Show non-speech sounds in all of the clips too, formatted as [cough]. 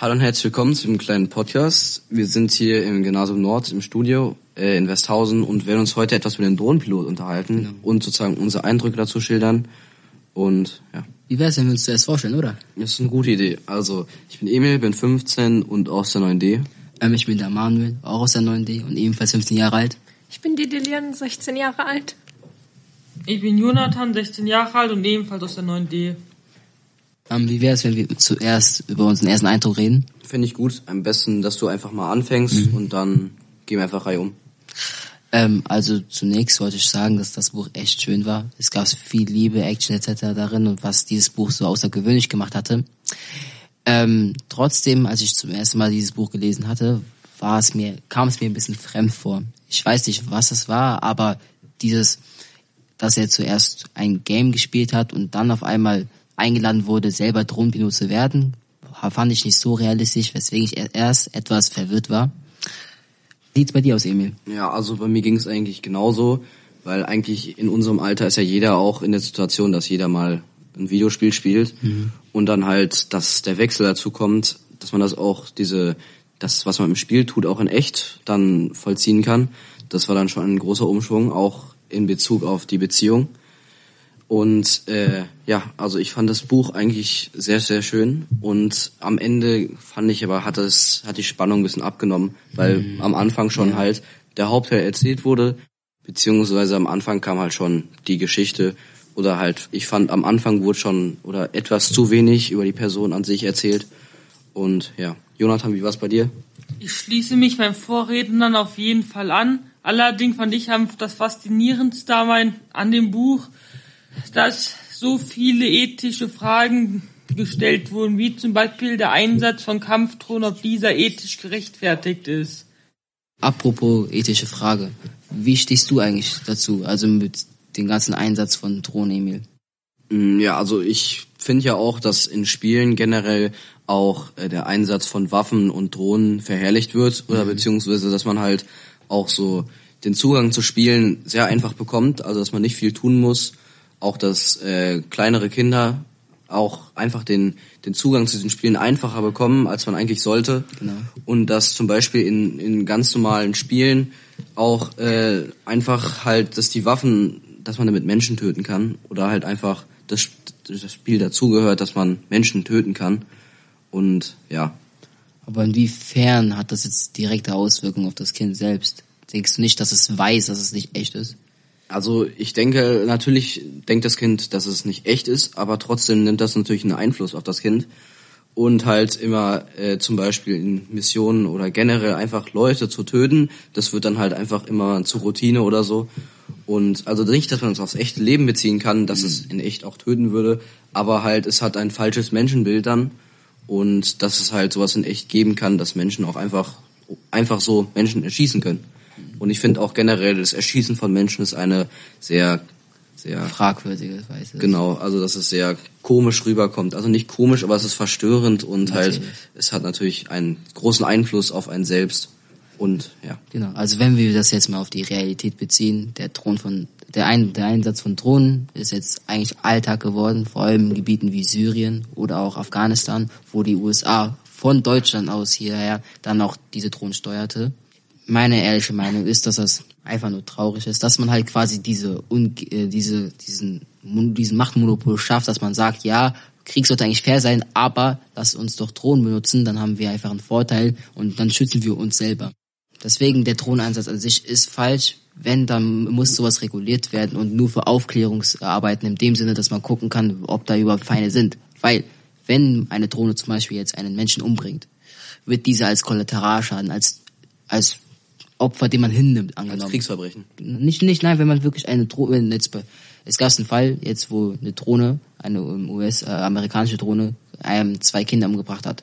Hallo und herzlich willkommen zu dem kleinen Podcast. Wir sind hier im Gymnasium Nord im Studio äh, in Westhausen und werden uns heute etwas über den Drohnenpilot unterhalten genau. und sozusagen unsere Eindrücke dazu schildern. Und ja. Wie wär's, wenn wir uns zuerst vorstellen, oder? Das ist eine gute Idee. Also, ich bin Emil, bin 15 und aus der 9D. Ähm, ich bin der Manuel, auch aus der 9D und ebenfalls 15 Jahre alt. Ich bin die Delian, 16 Jahre alt. Ich bin Jonathan, 16 Jahre alt und ebenfalls aus der 9D. Ähm, wie wäre es, wenn wir zuerst über unseren ersten Eindruck reden? Finde ich gut. Am besten, dass du einfach mal anfängst mhm. und dann gehen wir einfach Reihe um. Ähm, also zunächst wollte ich sagen, dass das Buch echt schön war. Es gab viel Liebe, Action etc. darin und was dieses Buch so außergewöhnlich gemacht hatte. Ähm, trotzdem, als ich zum ersten Mal dieses Buch gelesen hatte, war es mir, kam es mir ein bisschen fremd vor. Ich weiß nicht, was es war, aber dieses, dass er zuerst ein Game gespielt hat und dann auf einmal eingeladen wurde, selber Drohnenpilot zu werden, fand ich nicht so realistisch, weswegen ich erst etwas verwirrt war. Wie sieht's bei dir aus, Emil? Ja, also bei mir ging es eigentlich genauso, weil eigentlich in unserem Alter ist ja jeder auch in der Situation, dass jeder mal ein Videospiel spielt mhm. und dann halt, dass der Wechsel dazu kommt, dass man das auch diese, das, was man im Spiel tut, auch in echt dann vollziehen kann. Das war dann schon ein großer Umschwung, auch in Bezug auf die Beziehung. Und äh, ja, also ich fand das Buch eigentlich sehr, sehr schön. Und am Ende fand ich aber, hat es, hat die Spannung ein bisschen abgenommen, weil mhm. am Anfang schon ja. halt der Hauptteil erzählt wurde, beziehungsweise am Anfang kam halt schon die Geschichte oder halt, ich fand am Anfang wurde schon oder etwas zu wenig über die Person an sich erzählt. Und ja, Jonathan, wie war's bei dir? Ich schließe mich beim Vorrednern auf jeden Fall an. Allerdings fand ich das Faszinierendste an dem Buch, dass so viele ethische Fragen gestellt wurden, wie zum Beispiel der Einsatz von Kampfdrohnen, ob dieser ethisch gerechtfertigt ist. Apropos ethische Frage, wie stehst du eigentlich dazu, also mit dem ganzen Einsatz von Drohnen, Emil? Mm, ja, also ich finde ja auch, dass in Spielen generell auch äh, der Einsatz von Waffen und Drohnen verherrlicht wird oder mhm. beziehungsweise, dass man halt auch so den Zugang zu Spielen sehr einfach bekommt, also dass man nicht viel tun muss auch dass äh, kleinere Kinder auch einfach den, den Zugang zu den Spielen einfacher bekommen, als man eigentlich sollte. Genau. Und dass zum Beispiel in, in ganz normalen Spielen auch äh, einfach halt, dass die Waffen, dass man damit Menschen töten kann oder halt einfach das, das Spiel dazugehört, dass man Menschen töten kann. Und ja. Aber inwiefern hat das jetzt direkte Auswirkungen auf das Kind selbst? Denkst du nicht, dass es weiß, dass es nicht echt ist? Also ich denke, natürlich denkt das Kind, dass es nicht echt ist, aber trotzdem nimmt das natürlich einen Einfluss auf das Kind. Und halt immer äh, zum Beispiel in Missionen oder generell einfach Leute zu töten, das wird dann halt einfach immer zur Routine oder so. Und also nicht, dass man es aufs echte Leben beziehen kann, dass es in echt auch töten würde, aber halt es hat ein falsches Menschenbild dann und dass es halt sowas in echt geben kann, dass Menschen auch einfach einfach so Menschen erschießen können. Und ich finde auch generell, das Erschießen von Menschen ist eine sehr, sehr fragwürdige Weise. Genau, also dass es sehr komisch rüberkommt. Also nicht komisch, aber es ist verstörend und halt natürlich. halt, es hat natürlich einen großen Einfluss auf einen selbst. Und ja. Genau, also wenn wir das jetzt mal auf die Realität beziehen, der Thron von der, Ein der Einsatz von Drohnen ist jetzt eigentlich Alltag geworden, vor allem in Gebieten wie Syrien oder auch Afghanistan, wo die USA von Deutschland aus hierher dann auch diese Drohnen steuerte meine ehrliche Meinung ist, dass das einfach nur traurig ist, dass man halt quasi diese, äh, diese, diesen, diesen Machtmonopol schafft, dass man sagt, ja, Krieg sollte eigentlich fair sein, aber lass uns doch Drohnen benutzen, dann haben wir einfach einen Vorteil und dann schützen wir uns selber. Deswegen der Drohneneinsatz an sich ist falsch. Wenn, dann muss sowas reguliert werden und nur für Aufklärungsarbeiten in dem Sinne, dass man gucken kann, ob da überhaupt Feinde sind. Weil, wenn eine Drohne zum Beispiel jetzt einen Menschen umbringt, wird dieser als Kollateralschaden, als, als Opfer, den man hinnimmt, angenommen. Als Kriegsverbrechen. Nicht, nicht, nein, wenn man wirklich eine Drohne, jetzt, es gab einen Fall, jetzt, wo eine Drohne, eine US-amerikanische äh, Drohne, ähm, zwei Kinder umgebracht hat.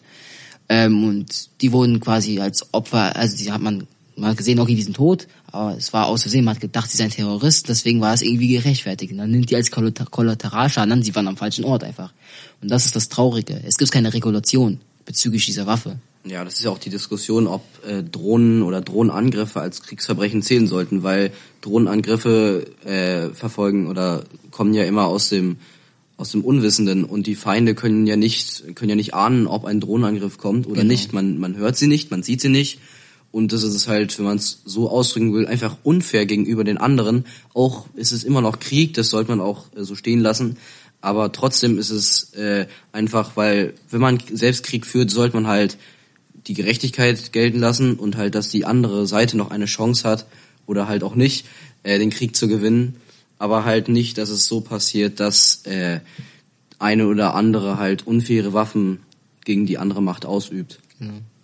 Ähm, und die wurden quasi als Opfer, also die hat man, man hat gesehen, okay, die sind tot, aber es war aus Versehen, man hat gedacht, sie seien Terrorist, deswegen war es irgendwie gerechtfertigt. Und dann nimmt die als Kollateralschaden an, sie waren am falschen Ort einfach. Und das ist das Traurige. Es gibt keine Regulation bezüglich dieser Waffe. Ja, das ist ja auch die Diskussion, ob äh, Drohnen oder Drohnenangriffe als Kriegsverbrechen zählen sollten, weil Drohnenangriffe äh, verfolgen oder kommen ja immer aus dem aus dem Unwissenden und die Feinde können ja nicht können ja nicht ahnen, ob ein Drohnenangriff kommt oder Genau. nicht. Man man hört sie nicht, man sieht sie nicht und das ist es halt, wenn man es so ausdrücken will, einfach unfair gegenüber den anderen. Auch ist es immer noch Krieg, das sollte man auch äh, so stehen lassen. Aber trotzdem ist es äh, einfach, weil wenn man selbst Krieg führt, sollte man halt die Gerechtigkeit gelten lassen und halt, dass die andere Seite noch eine Chance hat oder halt auch nicht, äh, den Krieg zu gewinnen. Aber halt nicht, dass es so passiert, dass äh, eine oder andere halt unfaire Waffen gegen die andere Macht ausübt.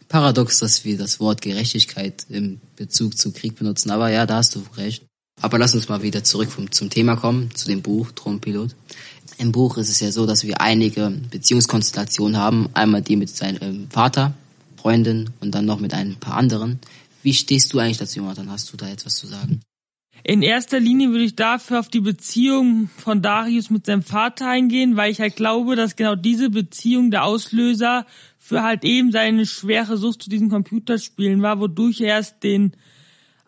Paradox, dass wir das Wort Gerechtigkeit im Bezug zu Krieg benutzen, aber ja, da hast du recht. Aber lass uns mal wieder zurück vom, zum Thema kommen, zu dem Buch Thronpilot. Im Buch ist es ja so, dass wir einige Beziehungskonstellationen haben. Einmal die mit seinem Vater, Freundin und dann noch mit ein paar anderen. Wie stehst du eigentlich dazu, Jonathan? Hast du da etwas zu sagen? In erster Linie würde ich dafür auf die Beziehung von Darius mit seinem Vater eingehen, weil ich halt glaube, dass genau diese Beziehung der Auslöser für halt eben seine schwere Sucht zu diesen Computerspielen war, wodurch er erst den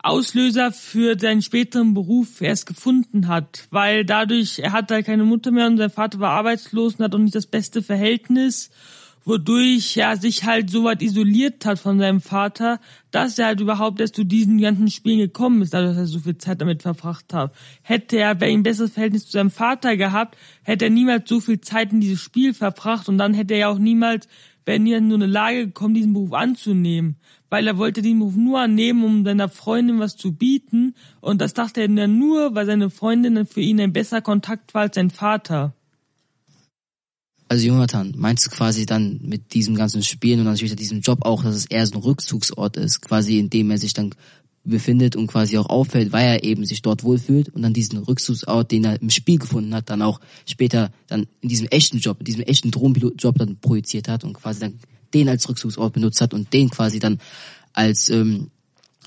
Auslöser für seinen späteren Beruf erst gefunden hat, weil dadurch, er hatte halt keine Mutter mehr und sein Vater war arbeitslos und hat auch nicht das beste Verhältnis, wodurch er sich halt so weit isoliert hat von seinem Vater, dass er halt überhaupt erst zu diesen ganzen Spielen gekommen ist, dadurch, dass er so viel Zeit damit verbracht hat. Hätte er ein besseres Verhältnis zu seinem Vater gehabt, hätte er niemals so viel Zeit in dieses Spiel verbracht und dann hätte er ja auch niemals, nie in so eine Lage gekommen, diesen Beruf anzunehmen. Weil er wollte den Beruf nur annehmen, um seiner Freundin was zu bieten und das dachte er dann nur, weil seine Freundin für ihn ein besserer Kontakt war als sein Vater. Also Jonathan, meinst du quasi dann mit diesem ganzen Spielen und natürlich diesem Job auch, dass es eher so ein Rückzugsort ist, quasi in dem er sich dann befindet und quasi auch auffällt, weil er eben sich dort wohlfühlt und dann diesen Rückzugsort, den er im Spiel gefunden hat, dann auch später dann in diesem echten Job, in diesem echten Drohnenpilot-Job dann projiziert hat und quasi dann den als Rückzugsort benutzt hat und den quasi dann als ähm,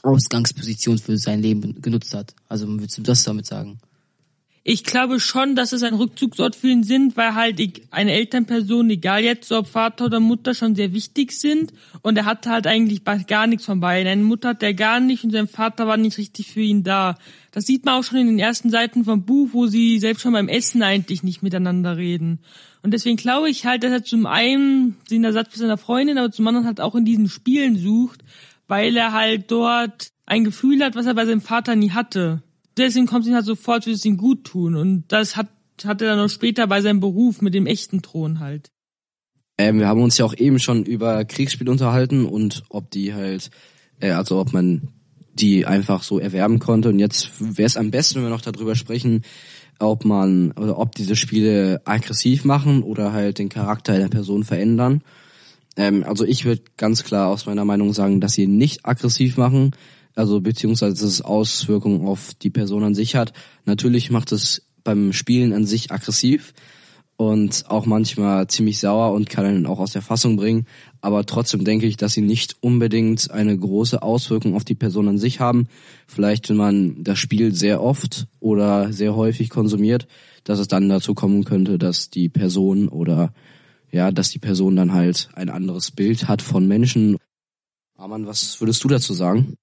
Ausgangsposition für sein Leben genutzt hat. Also würdest du das damit sagen? Ich glaube schon, dass es ein Rückzugsort für ihn sind, weil halt eine Elternperson, egal jetzt ob Vater oder Mutter, schon sehr wichtig sind. Und er hatte halt eigentlich gar nichts von beiden. Eine Mutter hat er gar nicht und sein Vater war nicht richtig für ihn da. Das sieht man auch schon in den ersten Seiten vom Buch, wo sie selbst schon beim Essen eigentlich nicht miteinander reden. Und deswegen glaube ich halt, dass er zum einen den Ersatz für seine Freundin, aber zum anderen halt auch in diesen Spielen sucht, weil er halt dort ein Gefühl hat, was er bei seinem Vater nie hatte. Deswegen kommt es ihm halt sofort, wird es ihm gut tun. Und das hat, hat er dann noch später bei seinem Beruf mit dem echten Thron halt. Ähm, wir haben uns ja auch eben schon über Kriegsspiele unterhalten und ob die halt, äh, also ob man die einfach so erwerben konnte. Und jetzt wäre es am besten, wenn wir noch darüber sprechen, ob man oder ob diese Spiele aggressiv machen oder halt den Charakter der Person verändern. Ähm, also ich würde ganz klar aus meiner Meinung sagen, dass sie nicht aggressiv machen, also beziehungsweise dass es Auswirkungen auf die Person an sich hat. Natürlich macht es beim Spielen an sich aggressiv und auch manchmal ziemlich sauer und kann einen auch aus der Fassung bringen. Aber trotzdem denke ich, dass sie nicht unbedingt eine große Auswirkung auf die Person an sich haben. Vielleicht, wenn man das Spiel sehr oft oder sehr häufig konsumiert, dass es dann dazu kommen könnte, dass die Person oder ja, dass die Person dann halt ein anderes Bild hat von Menschen. Arman, was würdest du dazu sagen?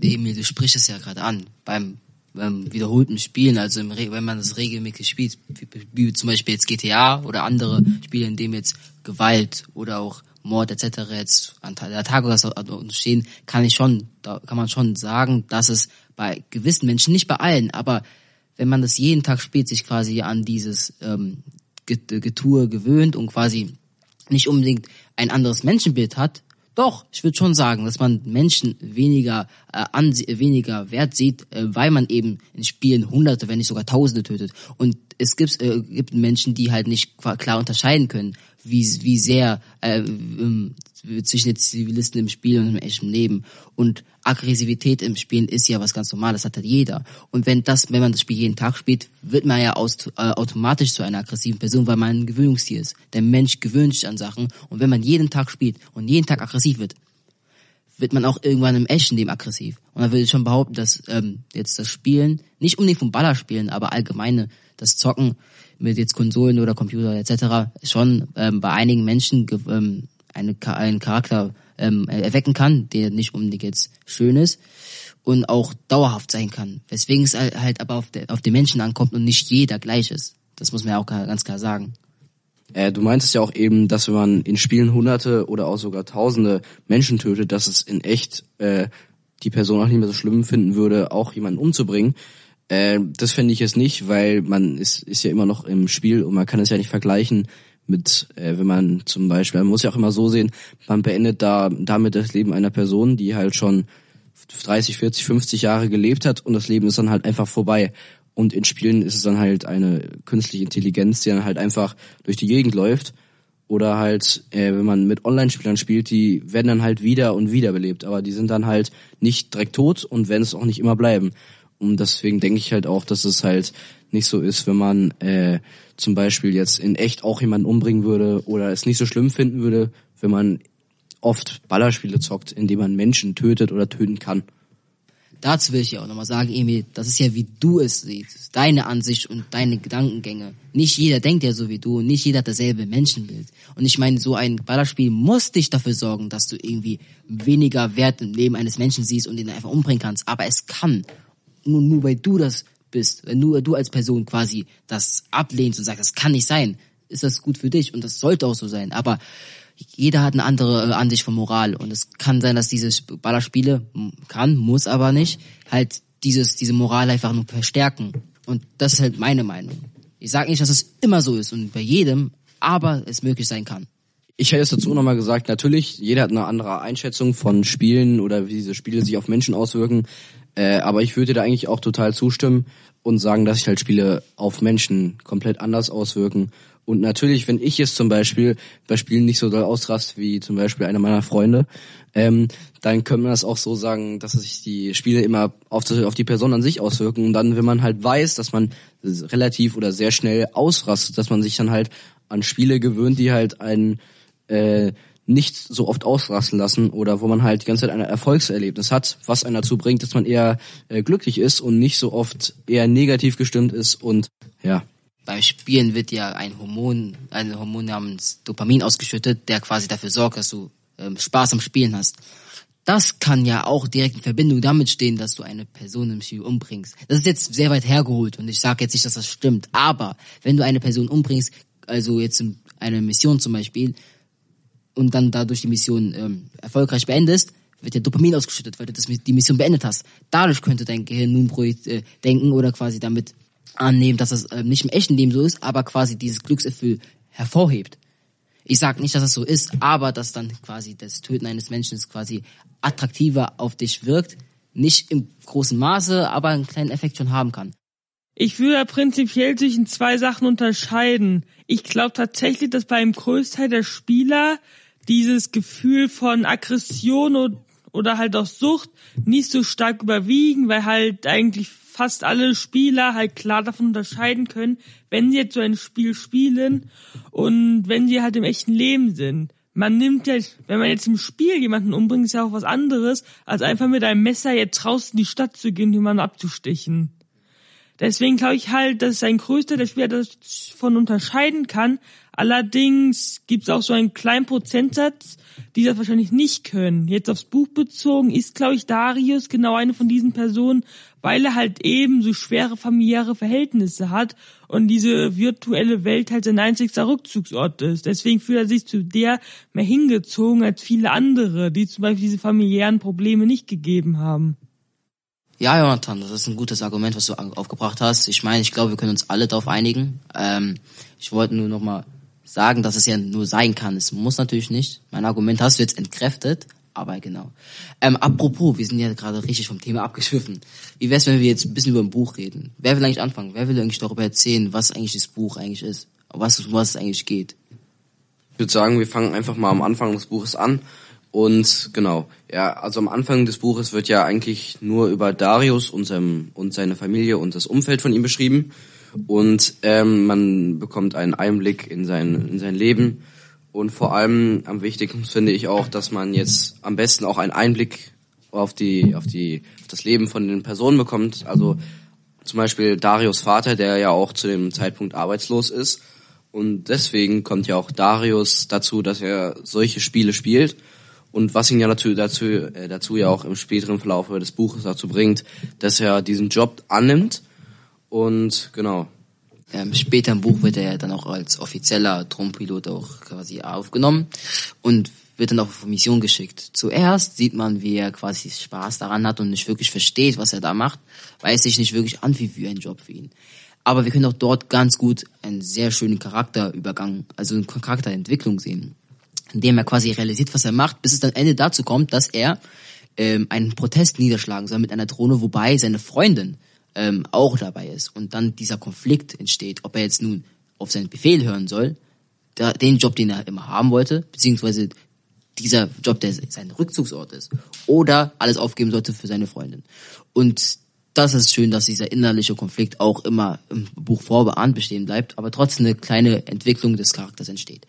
Emil, du sprichst es ja gerade an. Beim, beim wiederholten Spielen, also im, wenn man das regelmäßig spielt, wie, wie zum Beispiel jetzt GTA oder andere Spiele, in dem jetzt Gewalt oder auch Mord etc. jetzt an der Tagesordnung stehen, kann ich schon, da kann man schon sagen, dass es bei gewissen Menschen, nicht bei allen, aber wenn man das jeden Tag spielt, sich quasi an dieses ähm, Get- Getue gewöhnt und quasi nicht unbedingt ein anderes Menschenbild hat, doch, ich würde schon sagen, dass man Menschen weniger äh, anse weniger Wert sieht, äh, weil man eben in Spielen Hunderte, wenn nicht sogar Tausende tötet. Und es gibt, äh, gibt Menschen, die halt nicht klar unterscheiden können, wie, wie sehr äh, ähm, zwischen den Zivilisten im Spiel und im echten Leben. Und Aggressivität im Spielen ist ja was ganz Normales, hat halt jeder. Und wenn das, wenn man das Spiel jeden Tag spielt, wird man ja aus, äh, automatisch zu einer aggressiven Person, weil man ein Gewöhnungstier ist. Der Mensch gewöhnt sich an Sachen und wenn man jeden Tag spielt und jeden Tag aggressiv wird, wird man auch irgendwann im echten Leben aggressiv. Und dann würde ich schon behaupten, dass ähm, jetzt das Spielen, nicht unbedingt vom Ballerspielen, aber allgemeine, das Zocken mit jetzt Konsolen oder Computer etc. schon ähm, bei einigen Menschen ähm, einen Charakter ähm, erwecken kann, der nicht unbedingt jetzt schön ist und auch dauerhaft sein kann. Weswegen es halt aber auf, der, auf den Menschen ankommt und nicht jeder gleich ist. Das muss man ja auch ganz klar sagen. Äh, du meintest ja auch eben, dass wenn man in Spielen hunderte oder auch sogar tausende Menschen tötet, dass es in echt äh, die Person auch nicht mehr so schlimm finden würde, auch jemanden umzubringen. Äh, das fände ich jetzt nicht, weil man ist, ist ja immer noch im Spiel und man kann es ja nicht vergleichen mit, äh, wenn man zum Beispiel, man muss ja auch immer so sehen, man beendet da damit das Leben einer Person, die halt schon 30, 40, 50 Jahre gelebt hat und das Leben ist dann halt einfach vorbei. Und in Spielen ist es dann halt eine künstliche Intelligenz, die dann halt einfach durch die Gegend läuft. Oder halt, äh, wenn man mit Online-Spielern spielt, die werden dann halt wieder und wieder belebt. Aber die sind dann halt nicht direkt tot und werden es auch nicht immer bleiben. Und deswegen denke ich halt auch, dass es halt nicht so ist, wenn man äh, zum Beispiel jetzt in echt auch jemanden umbringen würde oder es nicht so schlimm finden würde, wenn man oft Ballerspiele zockt, indem man Menschen tötet oder töten kann. Dazu will ich ja auch nochmal sagen, Emil, das ist ja wie du es siehst, deine Ansicht und deine Gedankengänge. Nicht jeder denkt ja so wie du und nicht jeder hat dasselbe Menschenbild. Und ich meine, so ein Ballerspiel muss dich dafür sorgen, dass du irgendwie weniger Wert im Leben eines Menschen siehst und ihn einfach umbringen kannst. Aber es kann. Nur, nur weil du das bist, nur du als Person quasi das ablehnst und sagst, das kann nicht sein, ist das gut für dich und das sollte auch so sein. Aber jeder hat eine andere äh, Ansicht von Moral und es kann sein, dass diese Ballerspiele kann, muss aber nicht, halt dieses diese Moral einfach nur verstärken und das ist halt meine Meinung. Ich sage nicht, dass es immer so ist und bei jedem, aber es möglich sein kann. Ich hätte es dazu nochmal gesagt, natürlich, jeder hat eine andere Einschätzung von Spielen oder wie diese Spiele sich auf Menschen auswirken. Äh, aber ich würde da eigentlich auch total zustimmen und sagen, dass sich halt Spiele auf Menschen komplett anders auswirken und natürlich, wenn ich jetzt zum Beispiel bei Spielen nicht so doll ausrast wie zum Beispiel einer meiner Freunde, ähm, dann können wir das auch so sagen, dass sich die Spiele immer auf, die, auf die Person an sich auswirken. Und dann, wenn man halt weiß, dass man relativ oder sehr schnell ausrastet, dass man sich dann halt an Spiele gewöhnt, die halt einen äh, nicht so oft ausrasten lassen oder wo man halt die ganze Zeit ein Erfolgserlebnis hat, was einen dazu bringt, dass man eher äh, glücklich ist und nicht so oft eher negativ gestimmt ist und ja beim Spielen wird ja ein Hormon, ein Hormon namens Dopamin ausgeschüttet, der quasi dafür sorgt, dass du ähm, Spaß am Spielen hast. Das kann ja auch direkt in Verbindung damit stehen, dass du eine Person im Spiel umbringst. Das ist jetzt sehr weit hergeholt und ich sage jetzt nicht, dass das stimmt. Aber wenn du eine Person umbringst, also jetzt eine Mission zum Beispiel, und dann dadurch die Mission ähm, erfolgreich beendest, wird ja Dopamin ausgeschüttet, weil du das, die Mission beendet hast. Dadurch könnte dein Gehirn nun äh, denken oder quasi damit annehmen, dass das äh, nicht im echten Leben so ist, aber quasi dieses Glücksgefühl hervorhebt. Ich sage nicht, dass das so ist, aber dass dann quasi das Töten eines Menschen quasi attraktiver auf dich wirkt, nicht im großen Maße, aber einen kleinen Effekt schon haben kann. Ich würde prinzipiell zwischen zwei Sachen unterscheiden. Ich glaube tatsächlich, dass beim Großteil der Spieler dieses Gefühl von Aggression oder halt auch Sucht nicht so stark überwiegen, weil halt eigentlich fast alle Spieler halt klar davon unterscheiden können, wenn sie jetzt so ein Spiel spielen und wenn sie halt im echten Leben sind. Man nimmt ja, wenn man jetzt im Spiel jemanden umbringt, ist ja auch was anderes, als einfach mit einem Messer jetzt draußen die Stadt zu gehen, jemanden abzustechen. Deswegen glaube ich halt, dass ein größter der Spieler davon unterscheiden kann. Allerdings gibt es auch so einen kleinen Prozentsatz, die das wahrscheinlich nicht können. Jetzt aufs Buch bezogen ist, glaube ich, Darius genau eine von diesen Personen, weil er halt eben so schwere familiäre Verhältnisse hat und diese virtuelle Welt halt sein einzigster Rückzugsort ist. Deswegen fühlt er sich zu der mehr hingezogen als viele andere, die zum Beispiel diese familiären Probleme nicht gegeben haben. Ja, Jonathan, das ist ein gutes Argument, was du aufgebracht hast. Ich meine, ich glaube, wir können uns alle darauf einigen. Ähm, ich wollte nur noch mal sagen, dass es ja nur sein kann. Es muss natürlich nicht. Mein Argument hast du jetzt entkräftet, aber genau. Ähm, apropos, wir sind ja gerade richtig vom Thema abgeschwiffen. Wie wär's, wenn wir jetzt ein bisschen über ein Buch reden? Wer will eigentlich anfangen? Wer will eigentlich darüber erzählen, was eigentlich das Buch eigentlich ist? Was, um was es eigentlich geht? Ich würde sagen, wir fangen einfach mal am Anfang des Buches an. Und genau, ja, also am Anfang des Buches wird ja eigentlich nur über Darius und, seinem, und seine Familie und das Umfeld von ihm beschrieben. Und ähm, man bekommt einen Einblick in sein, in sein Leben und vor allem am wichtigsten finde ich auch, dass man jetzt am besten auch einen Einblick auf die, auf die, auf das Leben von den Personen bekommt. Also zum Beispiel Darius Vater, der ja auch zu dem Zeitpunkt arbeitslos ist. Und deswegen kommt ja auch Darius dazu, dass er solche Spiele spielt. Und was ihn ja dazu, dazu, äh, dazu ja auch im späteren Verlauf des Buches dazu bringt, dass er diesen Job annimmt. Und genau. Ähm, später im Buch wird er dann auch als offizieller Drohnenpilot auch quasi aufgenommen und wird dann auch auf Mission geschickt. Zuerst sieht man, wie er quasi Spaß daran hat und nicht wirklich versteht, was er da macht, weil es sich nicht wirklich anfühlt wie ein Job für ihn. Aber wir können auch dort ganz gut einen sehr schönen Charakterübergang, also eine Charakterentwicklung sehen, indem er quasi realisiert, was er macht, bis es dann Ende dazu kommt, dass er ähm, einen Protest niederschlagen soll mit einer Drohne, wobei seine Freundin ähm, auch dabei ist und dann dieser Konflikt entsteht, ob er jetzt nun auf seinen Befehl hören soll, da, den Job, den er immer haben wollte, beziehungsweise dieser Job, der sein Rückzugsort ist, oder alles aufgeben sollte für seine Freundin. Und das ist schön, dass dieser innerliche Konflikt auch immer im Buch vorbehahnt bestehen bleibt, aber trotzdem eine kleine Entwicklung des Charakters entsteht.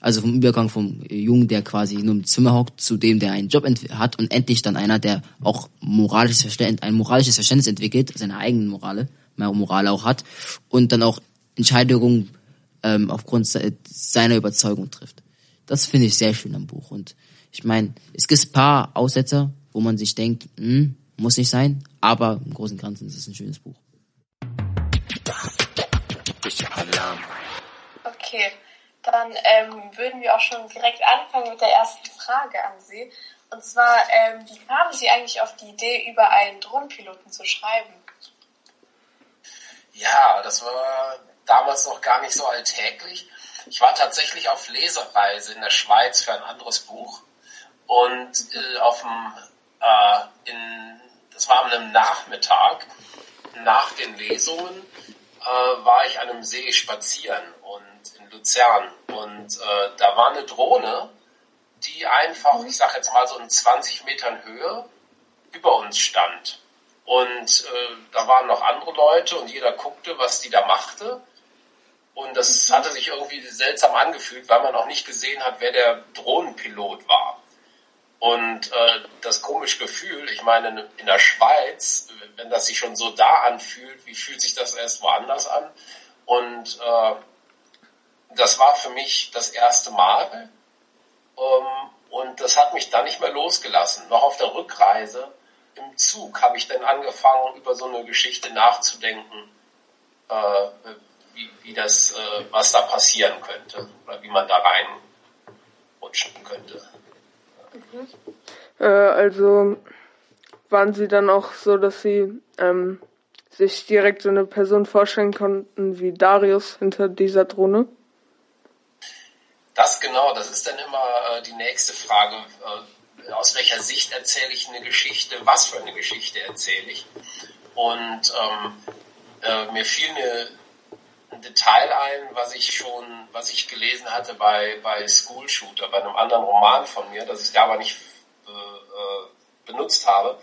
Also vom Übergang vom Jungen, der quasi nur im Zimmer hockt, zu dem, der einen Job hat und endlich dann einer, der auch moralisches Verständnis, ein moralisches Verständnis entwickelt, seine eigenen Morale, Moral auch hat und dann auch Entscheidungen ähm, aufgrund seiner Überzeugung trifft. Das finde ich sehr schön am Buch. Und ich meine, es gibt ein paar Aussetzer, wo man sich denkt, hm, muss nicht sein, aber im Großen und Ganzen ist es ein schönes Buch. Okay, dann ähm, würden wir auch schon direkt anfangen mit der ersten Frage an Sie. Und zwar, ähm, wie kamen Sie eigentlich auf die Idee, über einen Drohnenpiloten zu schreiben? Ja, das war damals noch gar nicht so alltäglich. Ich war tatsächlich auf Lesereise in der Schweiz für ein anderes Buch und äh, auf dem, äh, in, das war an einem Nachmittag nach den Lesungen äh, war ich an einem See spazieren und Luzern und äh, da war eine Drohne, die einfach, ich sag jetzt mal so in 20 Metern Höhe über uns stand. Und äh, da waren noch andere Leute und jeder guckte, was die da machte. Und das mhm. hatte sich irgendwie seltsam angefühlt, weil man auch nicht gesehen hat, wer der Drohnenpilot war. Und äh, das komische Gefühl, ich meine, in der Schweiz, wenn das sich schon so da anfühlt, wie fühlt sich das erst woanders an? Und äh, das war für mich das erste Mal. Ähm, und das hat mich dann nicht mehr losgelassen. Noch auf der Rückreise im Zug habe ich dann angefangen, über so eine Geschichte nachzudenken, äh, wie, wie das, äh, was da passieren könnte oder wie man da reinrutschen könnte. Mhm. Äh, also waren Sie dann auch so, dass Sie ähm, sich direkt so eine Person vorstellen konnten wie Darius hinter dieser Drohne? Das genau, das ist dann immer äh, die nächste Frage. Äh, aus welcher Sicht erzähle ich eine Geschichte? Was für eine Geschichte erzähle ich? Und ähm, äh, mir fiel eine, ein Detail ein, was ich schon, was ich gelesen hatte bei, bei School Shooter, bei einem anderen Roman von mir, das ich da aber nicht äh, äh, benutzt habe.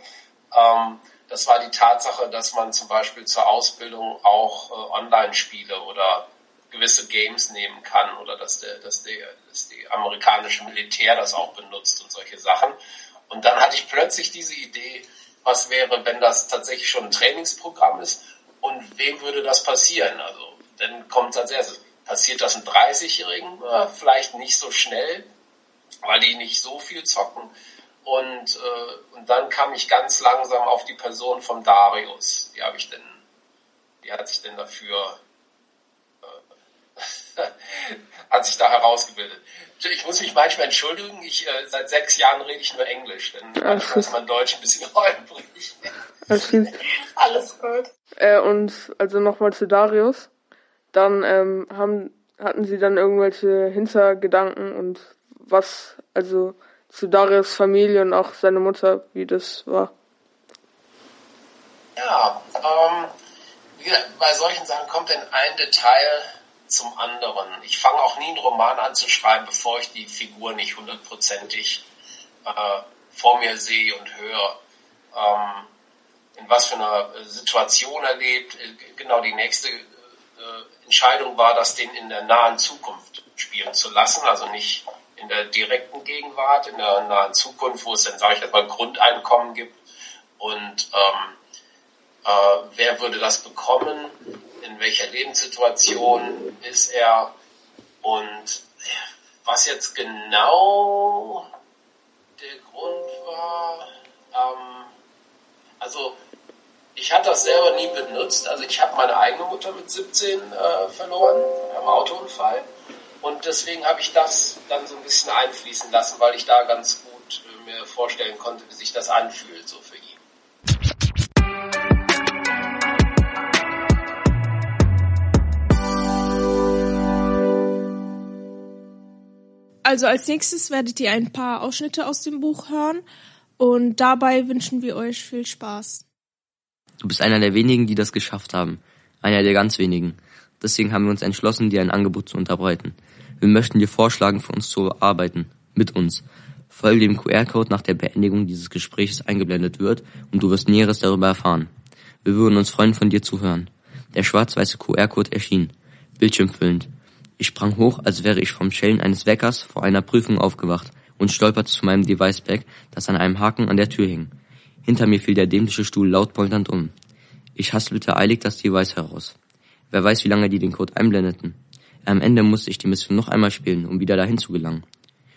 Ähm, das war die Tatsache, dass man zum Beispiel zur Ausbildung auch äh, Online-Spiele oder gewisse Games nehmen kann oder dass der, dass der, dass die amerikanische Militär das auch benutzt und solche Sachen. Und dann hatte ich plötzlich diese Idee, was wäre, wenn das tatsächlich schon ein Trainingsprogramm ist und wem würde das passieren? Also dann kommt als erstes, passiert das einem 30-Jährigen? vielleicht nicht so schnell, weil die nicht so viel zocken. Und, äh, und dann kam ich ganz langsam auf die Person von Darius. Die habe ich denn, die hat sich denn dafür, [laughs] hat sich da herausgebildet. Ich muss mich manchmal entschuldigen, ich, äh, seit sechs Jahren rede ich nur Englisch, denn manchmal ist mein Deutsch ein bisschen [laughs] holprig. Alles gut. Alles gut. Äh, und also nochmal zu Darius dann ähm, haben, hatten sie dann irgendwelche Hintergedanken und was, also zu Darius Familie und auch seine Mutter, wie das war. Ja, ähm, bei solchen Sachen kommt dann ein Detail zum anderen. Ich fange auch nie einen Roman an zu schreiben, bevor ich die Figur nicht hundertprozentig äh, vor mir sehe und höre. Ähm, in was für einer Situation er lebt. Äh, genau die nächste äh, Entscheidung war, das den in der nahen Zukunft spielen zu lassen, also nicht in der direkten Gegenwart, in der nahen Zukunft, wo es dann, sage ich jetzt mal, Grundeinkommen gibt und ähm, äh, wer würde das bekommen, in welcher Lebenssituation ist er und was jetzt genau der Grund war, ähm, also ich hatte das selber nie benutzt. Also ich habe meine eigene Mutter mit 17 äh, verloren beim Autounfall. Und deswegen habe ich das dann so ein bisschen einfließen lassen, weil ich da ganz gut äh, mir vorstellen konnte, wie sich das anfühlt, so für Also als nächstes werdet ihr ein paar Ausschnitte aus dem Buch hören und dabei wünschen wir euch viel Spaß. Du bist einer der wenigen, die das geschafft haben. Einer der ganz wenigen. Deswegen haben wir uns entschlossen, dir ein Angebot zu unterbreiten. Wir möchten dir vorschlagen, für uns zu arbeiten. Mit uns. Folge dem QR-Code nach der Beendigung dieses Gesprächs eingeblendet wird und du wirst Näheres darüber erfahren. Wir würden uns freuen, von dir zu hören. Der schwarz-weiße QR-Code erschien. Bildschirmfüllend. Ich sprang hoch, als wäre ich vom Schellen eines Weckers vor einer Prüfung aufgewacht und stolperte zu meinem Device-Bag, das an einem Haken an der Tür hing. Hinter mir fiel der dämliche Stuhl laut polternd um. Ich hastelte eilig das Device heraus. Wer weiß, wie lange die den Code einblendeten. Am Ende musste ich die Mission noch einmal spielen, um wieder dahin zu gelangen.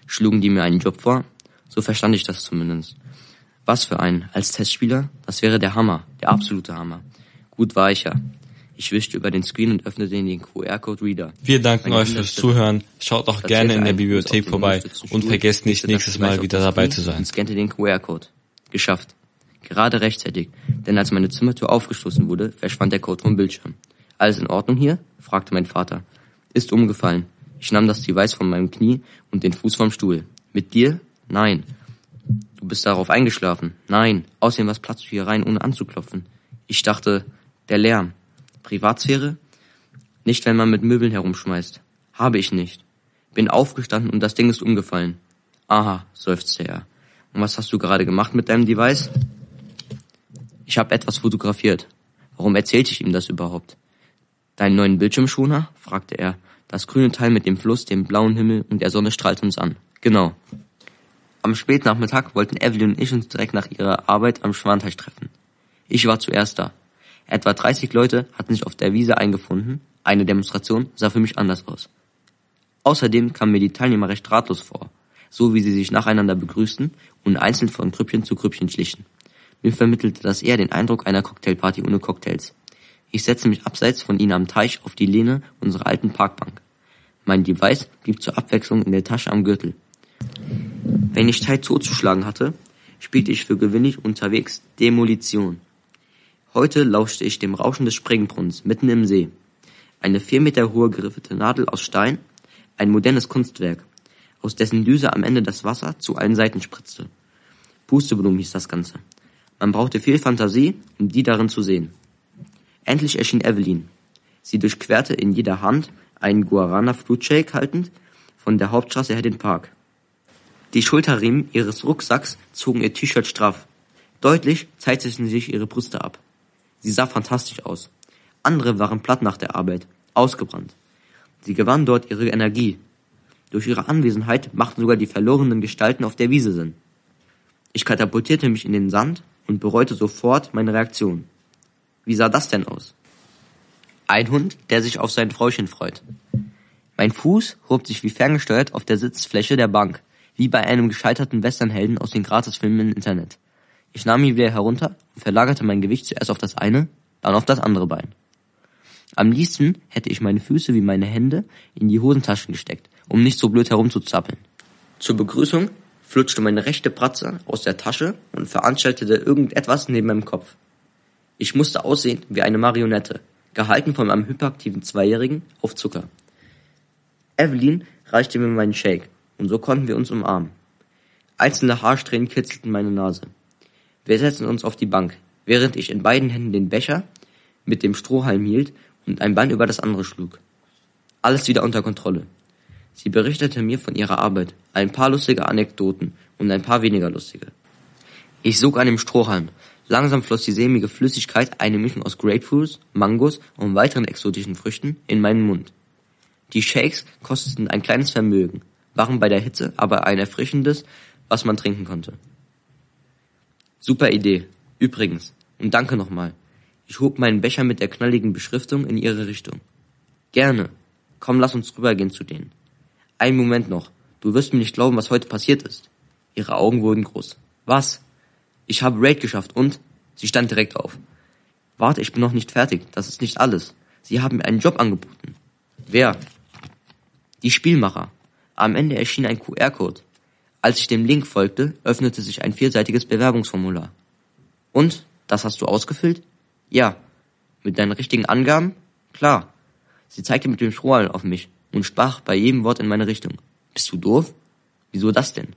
Schlugen die mir einen Job vor? So verstand ich das zumindest. Was für einen? Als Testspieler? Das wäre der Hammer, der absolute Hammer. Gut war ich ja. Ich wischte über den Screen und öffnete den QR-Code-Reader. Wir danken euch fürs Zuhören. Schaut auch gerne in der Bibliothek vorbei und vergesst nicht, nächstes Mal wieder dabei zu sein. Und scannte den QR-Code. Geschafft. Gerade rechtzeitig, denn als meine Zimmertür aufgestoßen wurde, verschwand der Code vom Bildschirm. Alles in Ordnung hier? fragte mein Vater. Ist umgefallen. Ich nahm das Device von meinem Knie und den Fuß vom Stuhl. Mit dir? Nein. Du bist darauf eingeschlafen? Nein. Außerdem was platzt du hier rein, ohne anzuklopfen? Ich dachte, der Lärm. Privatsphäre? Nicht, wenn man mit Möbeln herumschmeißt. Habe ich nicht. Bin aufgestanden und das Ding ist umgefallen. Aha, seufzte er. Und was hast du gerade gemacht mit deinem Device? Ich habe etwas fotografiert. Warum erzählte ich ihm das überhaupt? Deinen neuen Bildschirmschoner? fragte er. Das grüne Teil mit dem Fluss, dem blauen Himmel und der Sonne strahlt uns an. Genau. Am Spätnachmittag wollten Evelyn und ich uns direkt nach ihrer Arbeit am Schwanteich treffen. Ich war zuerst da. Etwa 30 Leute hatten sich auf der Wiese eingefunden. Eine Demonstration sah für mich anders aus. Außerdem kamen mir die Teilnehmer recht ratlos vor, so wie sie sich nacheinander begrüßten und einzeln von Grüppchen zu Grüppchen schlichen. Mir vermittelte das eher den Eindruck einer Cocktailparty ohne Cocktails. Ich setzte mich abseits von ihnen am Teich auf die Lehne unserer alten Parkbank. Mein Device blieb zur Abwechslung in der Tasche am Gürtel. Wenn ich Zeit zuzuschlagen hatte, spielte ich für gewöhnlich unterwegs Demolition. Heute lauschte ich dem Rauschen des Springbrunnens mitten im See. Eine vier Meter hohe geriffete Nadel aus Stein, ein modernes Kunstwerk, aus dessen Düse am Ende das Wasser zu allen Seiten spritzte. Pusteblumen hieß das Ganze. Man brauchte viel Fantasie, um die darin zu sehen. Endlich erschien Evelyn. Sie durchquerte in jeder Hand einen Guarana Flutshake haltend von der Hauptstraße her den Park. Die Schulterriemen ihres Rucksacks zogen ihr T-Shirt straff. Deutlich zeichneten sich ihre Brüste ab. Sie sah fantastisch aus. Andere waren platt nach der Arbeit, ausgebrannt. Sie gewann dort ihre Energie. Durch ihre Anwesenheit machten sogar die verlorenen Gestalten auf der Wiese Sinn. Ich katapultierte mich in den Sand und bereute sofort meine Reaktion. Wie sah das denn aus? Ein Hund, der sich auf sein Frauchen freut. Mein Fuß hob sich wie ferngesteuert auf der Sitzfläche der Bank, wie bei einem gescheiterten Westernhelden aus den Gratisfilmen im Internet. Ich nahm ihn wieder herunter und verlagerte mein Gewicht zuerst auf das eine, dann auf das andere Bein. Am liebsten hätte ich meine Füße wie meine Hände in die Hosentaschen gesteckt, um nicht so blöd herumzuzappeln. Zur Begrüßung flutschte meine rechte Bratze aus der Tasche und veranstaltete irgendetwas neben meinem Kopf. Ich musste aussehen wie eine Marionette, gehalten von einem hyperaktiven Zweijährigen auf Zucker. Evelyn reichte mir meinen Shake und so konnten wir uns umarmen. Einzelne Haarsträhnen kitzelten meine Nase. Wir setzten uns auf die Bank, während ich in beiden Händen den Becher mit dem Strohhalm hielt und ein Bein über das andere schlug. Alles wieder unter Kontrolle. Sie berichtete mir von ihrer Arbeit, ein paar lustige Anekdoten und ein paar weniger lustige. Ich sog an dem Strohhalm. Langsam floss die sämige Flüssigkeit, eine Mischung aus Grapefruits, Mangos und weiteren exotischen Früchten, in meinen Mund. Die Shakes kosteten ein kleines Vermögen, waren bei der Hitze aber ein erfrischendes, was man trinken konnte. Super Idee. Übrigens. Und danke nochmal. Ich hob meinen Becher mit der knalligen Beschriftung in ihre Richtung. Gerne. Komm, lass uns rübergehen zu denen. Ein Moment noch. Du wirst mir nicht glauben, was heute passiert ist. Ihre Augen wurden groß. Was? Ich habe Raid geschafft und? Sie stand direkt auf. Warte, ich bin noch nicht fertig. Das ist nicht alles. Sie haben mir einen Job angeboten. Wer? Die Spielmacher. Am Ende erschien ein QR-Code. Als ich dem Link folgte, öffnete sich ein vierseitiges Bewerbungsformular. Und? Das hast du ausgefüllt? Ja. Mit deinen richtigen Angaben? Klar. Sie zeigte mit dem Strohhalm auf mich und sprach bei jedem Wort in meine Richtung. Bist du doof? Wieso das denn?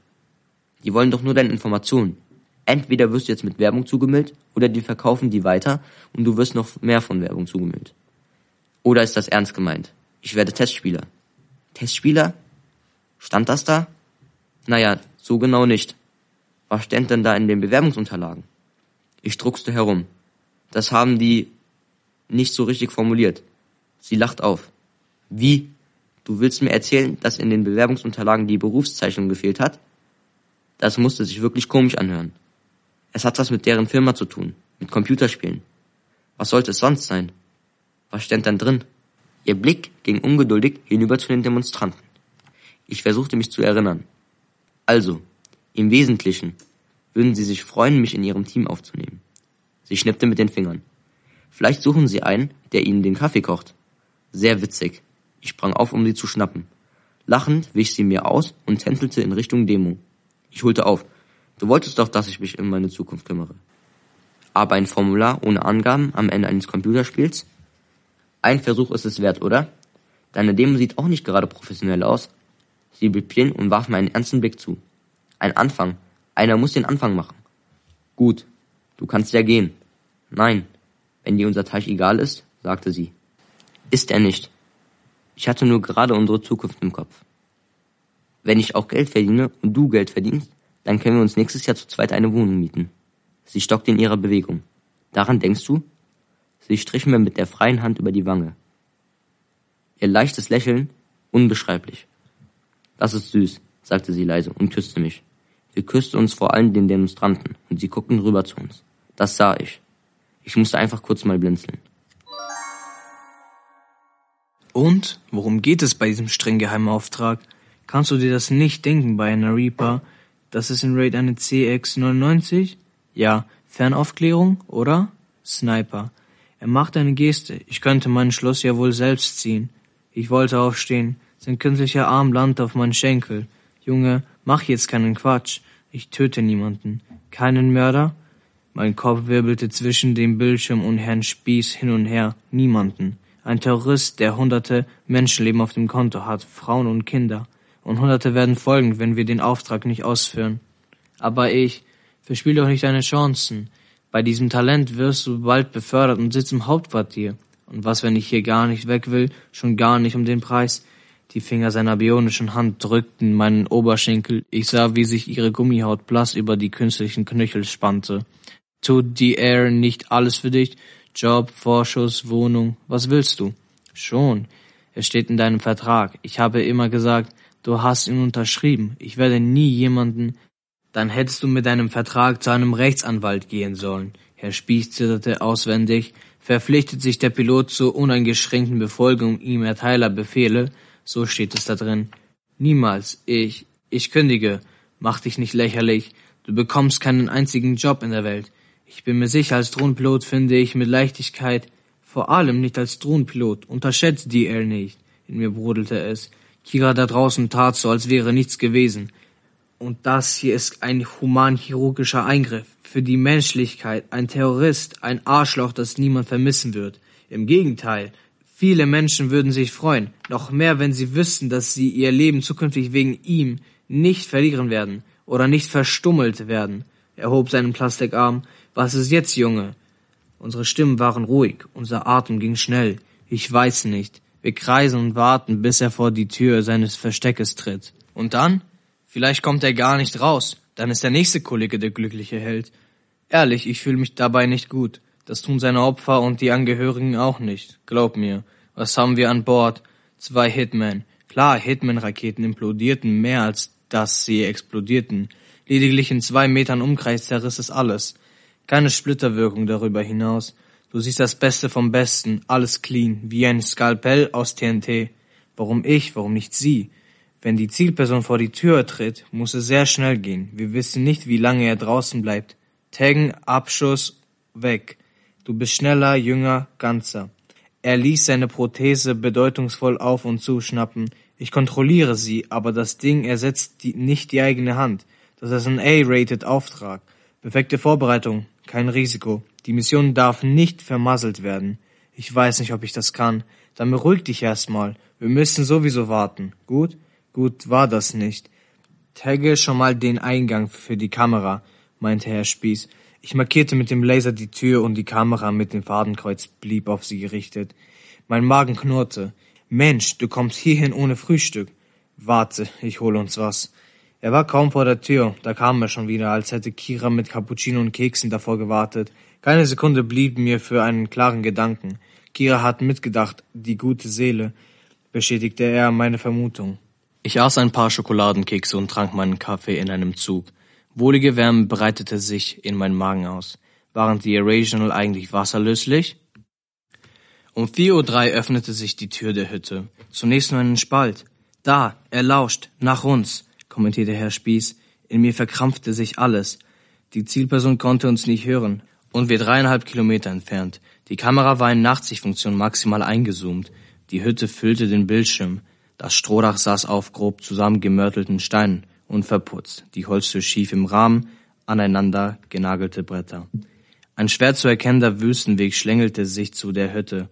Die wollen doch nur deine Informationen. Entweder wirst du jetzt mit Werbung zugemüllt oder die verkaufen die weiter und du wirst noch mehr von Werbung zugemüllt. Oder ist das ernst gemeint? Ich werde Testspieler. Testspieler? Stand das da? Naja, so genau nicht. Was stand denn da in den Bewerbungsunterlagen? Ich druckste herum. Das haben die nicht so richtig formuliert. Sie lacht auf. Wie? Du willst mir erzählen, dass in den Bewerbungsunterlagen die Berufszeichnung gefehlt hat? Das musste sich wirklich komisch anhören. Es hat was mit deren Firma zu tun, mit Computerspielen. Was sollte es sonst sein? Was stand dann drin? Ihr Blick ging ungeduldig hinüber zu den Demonstranten. Ich versuchte mich zu erinnern. Also, im Wesentlichen würden Sie sich freuen, mich in Ihrem Team aufzunehmen. Sie schnippte mit den Fingern. Vielleicht suchen Sie einen, der Ihnen den Kaffee kocht. Sehr witzig. Ich sprang auf, um sie zu schnappen. Lachend wich sie mir aus und tänzelte in Richtung Demo. Ich holte auf. Du wolltest doch, dass ich mich um meine Zukunft kümmere. Aber ein Formular ohne Angaben am Ende eines Computerspiels? Ein Versuch ist es wert, oder? Deine Demo sieht auch nicht gerade professionell aus. Sie blieb stehen und warf mir einen ernsten Blick zu. Ein Anfang. Einer muss den Anfang machen. Gut, du kannst ja gehen. Nein, wenn dir unser Teich egal ist, sagte sie. Ist er nicht. Ich hatte nur gerade unsere Zukunft im Kopf. Wenn ich auch Geld verdiene und du Geld verdienst, dann können wir uns nächstes Jahr zu zweit eine Wohnung mieten. Sie stockte in ihrer Bewegung. Daran denkst du? Sie strich mir mit der freien Hand über die Wange. Ihr leichtes Lächeln, unbeschreiblich. Das ist süß, sagte sie leise und küsste mich. Wir küssten uns vor allen den Demonstranten und sie guckten rüber zu uns. Das sah ich. Ich musste einfach kurz mal blinzeln. Und worum geht es bei diesem streng geheimen Auftrag? Kannst du dir das nicht denken bei einer Reaper? Das ist in Raid eine CX-99? Ja, Fernaufklärung, oder? Sniper. Er macht eine Geste. Ich könnte mein Schloss ja wohl selbst ziehen. Ich wollte aufstehen. Sein künstlicher Arm landete auf meinen Schenkel. Junge, mach jetzt keinen Quatsch. Ich töte niemanden. Keinen Mörder? Mein Kopf wirbelte zwischen dem Bildschirm und Herrn Spieß hin und her. Niemanden. Ein Terrorist, der hunderte Menschenleben auf dem Konto hat, Frauen und Kinder. Und hunderte werden folgen, wenn wir den Auftrag nicht ausführen. Aber ich, verspiel doch nicht deine Chancen. Bei diesem Talent wirst du bald befördert und sitzt im Hauptquartier. Und was, wenn ich hier gar nicht weg will, schon gar nicht um den Preis? Die Finger seiner bionischen Hand drückten meinen Oberschenkel. Ich sah, wie sich ihre Gummihaut blass über die künstlichen Knöchel spannte. Tut die Air nicht alles für dich? Job, Vorschuss, Wohnung, was willst du? Schon. Es steht in deinem Vertrag. Ich habe immer gesagt, du hast ihn unterschrieben. Ich werde nie jemanden. Dann hättest du mit deinem Vertrag zu einem Rechtsanwalt gehen sollen. Herr Spieß zitterte auswendig. Verpflichtet sich der Pilot zur uneingeschränkten Befolgung ihm erteiler Befehle. So steht es da drin. Niemals. Ich, ich kündige. Mach dich nicht lächerlich. Du bekommst keinen einzigen Job in der Welt. Ich bin mir sicher, als Drohnenpilot finde ich mit Leichtigkeit, vor allem nicht als Drohnenpilot, unterschätzt die er nicht. In mir brodelte es. Kira da draußen tat so, als wäre nichts gewesen. Und das hier ist ein humanchirurgischer Eingriff. Für die Menschlichkeit, ein Terrorist, ein Arschloch, das niemand vermissen wird. Im Gegenteil, viele Menschen würden sich freuen, noch mehr, wenn sie wüssten, dass sie ihr Leben zukünftig wegen ihm nicht verlieren werden oder nicht verstummelt werden. Er hob seinen Plastikarm, was ist jetzt, Junge? Unsere Stimmen waren ruhig, unser Atem ging schnell. Ich weiß nicht. Wir kreisen und warten, bis er vor die Tür seines Versteckes tritt. Und dann? Vielleicht kommt er gar nicht raus. Dann ist der nächste Kollege der glückliche Held. Ehrlich, ich fühle mich dabei nicht gut. Das tun seine Opfer und die Angehörigen auch nicht. Glaub mir. Was haben wir an Bord? Zwei Hitmen. Klar, Hitman-Raketen implodierten mehr als dass sie explodierten. Lediglich in zwei Metern Umkreis zerriss es alles. Keine Splitterwirkung darüber hinaus. Du siehst das Beste vom Besten, alles clean, wie ein Skalpell aus TNT. Warum ich, warum nicht sie? Wenn die Zielperson vor die Tür tritt, muss es sehr schnell gehen. Wir wissen nicht, wie lange er draußen bleibt. Taggen, Abschuss, weg. Du bist schneller, jünger, ganzer. Er ließ seine Prothese bedeutungsvoll auf und zuschnappen. Ich kontrolliere sie, aber das Ding ersetzt die, nicht die eigene Hand. Das ist ein A-rated Auftrag. Perfekte Vorbereitung, kein Risiko. Die Mission darf nicht vermasselt werden. Ich weiß nicht, ob ich das kann. Dann beruhig dich erstmal. Wir müssen sowieso warten. Gut? Gut war das nicht. Tagge schon mal den Eingang für die Kamera, meinte Herr Spieß. Ich markierte mit dem Laser die Tür und die Kamera mit dem Fadenkreuz blieb auf sie gerichtet. Mein Magen knurrte. Mensch, du kommst hierhin ohne Frühstück. Warte, ich hole uns was. Er war kaum vor der Tür, da kam er schon wieder, als hätte Kira mit Cappuccino und Keksen davor gewartet. Keine Sekunde blieb mir für einen klaren Gedanken. Kira hat mitgedacht, die gute Seele, bestätigte er meine Vermutung. Ich aß ein paar Schokoladenkekse und trank meinen Kaffee in einem Zug. Wohlige Wärme breitete sich in meinen Magen aus. Waren die Irrational eigentlich wasserlöslich? Um 4.03 Uhr öffnete sich die Tür der Hütte. Zunächst nur einen Spalt. Da, er lauscht, nach uns, kommentierte Herr Spieß. In mir verkrampfte sich alles. Die Zielperson konnte uns nicht hören. Und wir dreieinhalb Kilometer entfernt. Die Kamera war in Nachtsichtfunktion maximal eingezoomt. Die Hütte füllte den Bildschirm. Das Strohdach saß auf grob zusammengemörtelten Steinen, unverputzt. Die Holztür schief im Rahmen, aneinander genagelte Bretter. Ein schwer zu erkennender Wüstenweg schlängelte sich zu der Hütte.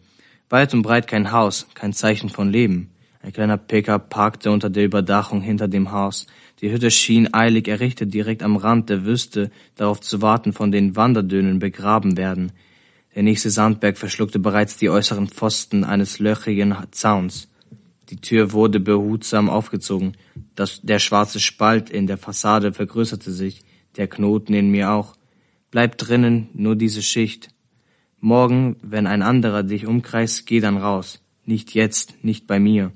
Weit und breit kein Haus, kein Zeichen von Leben. Ein kleiner Pickup parkte unter der Überdachung hinter dem Haus. Die Hütte schien eilig errichtet direkt am Rand der Wüste, darauf zu warten, von den Wanderdönen begraben werden. Der nächste Sandberg verschluckte bereits die äußeren Pfosten eines löchrigen Zauns. Die Tür wurde behutsam aufgezogen. Das, der schwarze Spalt in der Fassade vergrößerte sich, der Knoten in mir auch. Bleib drinnen, nur diese Schicht. Morgen, wenn ein anderer dich umkreist, geh dann raus. Nicht jetzt, nicht bei mir.